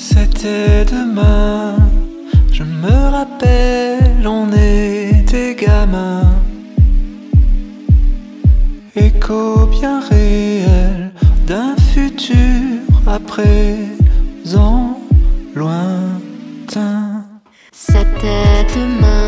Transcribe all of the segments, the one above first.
C'était demain, je me rappelle, on était gamins. Écho bien réel d'un futur à présent lointain. C'était demain,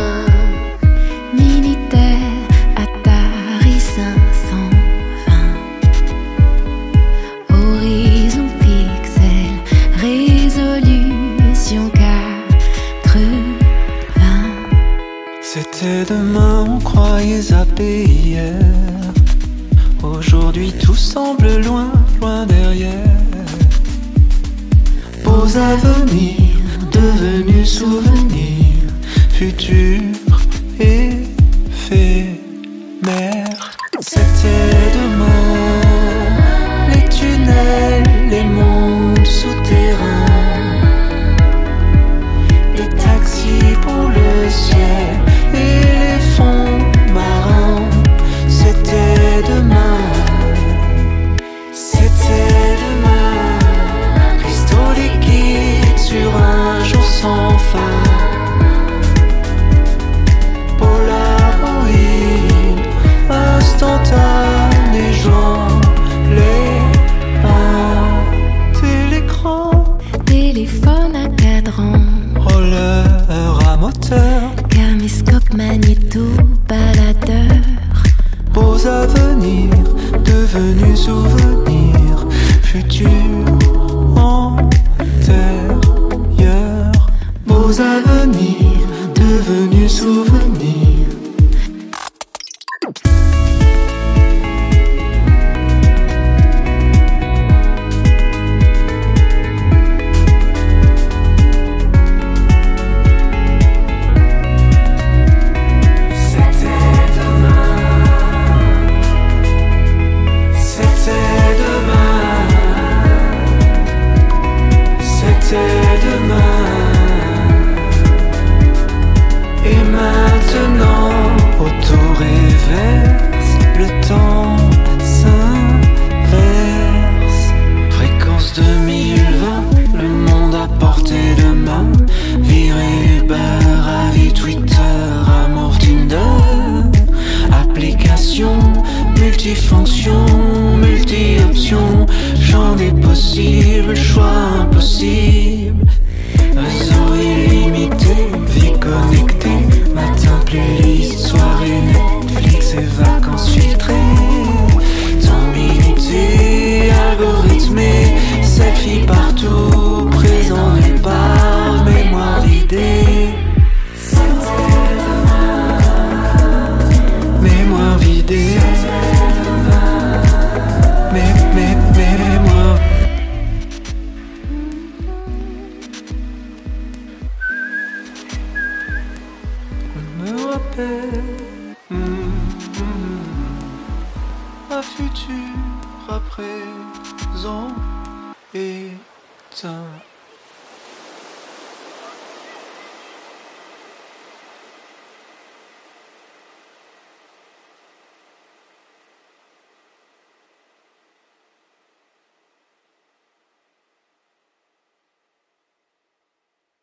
C'était demain, on croyait zapper hier. Aujourd'hui tout semble loin, loin derrière. Beaux avenirs devenus souvenirs, futur éphémère. C'était demain, devenus souvenirs, futur antérieur. Beaux avenirs devenus souvenirs. Champ des possibles, choix impossible. Réseau illimité, vie connectée. Matin, playlist, soirée, Netflix et vacances filtrées. Temps minuté, algorithmé. Selfie partout, hum, un futur à présent éteint.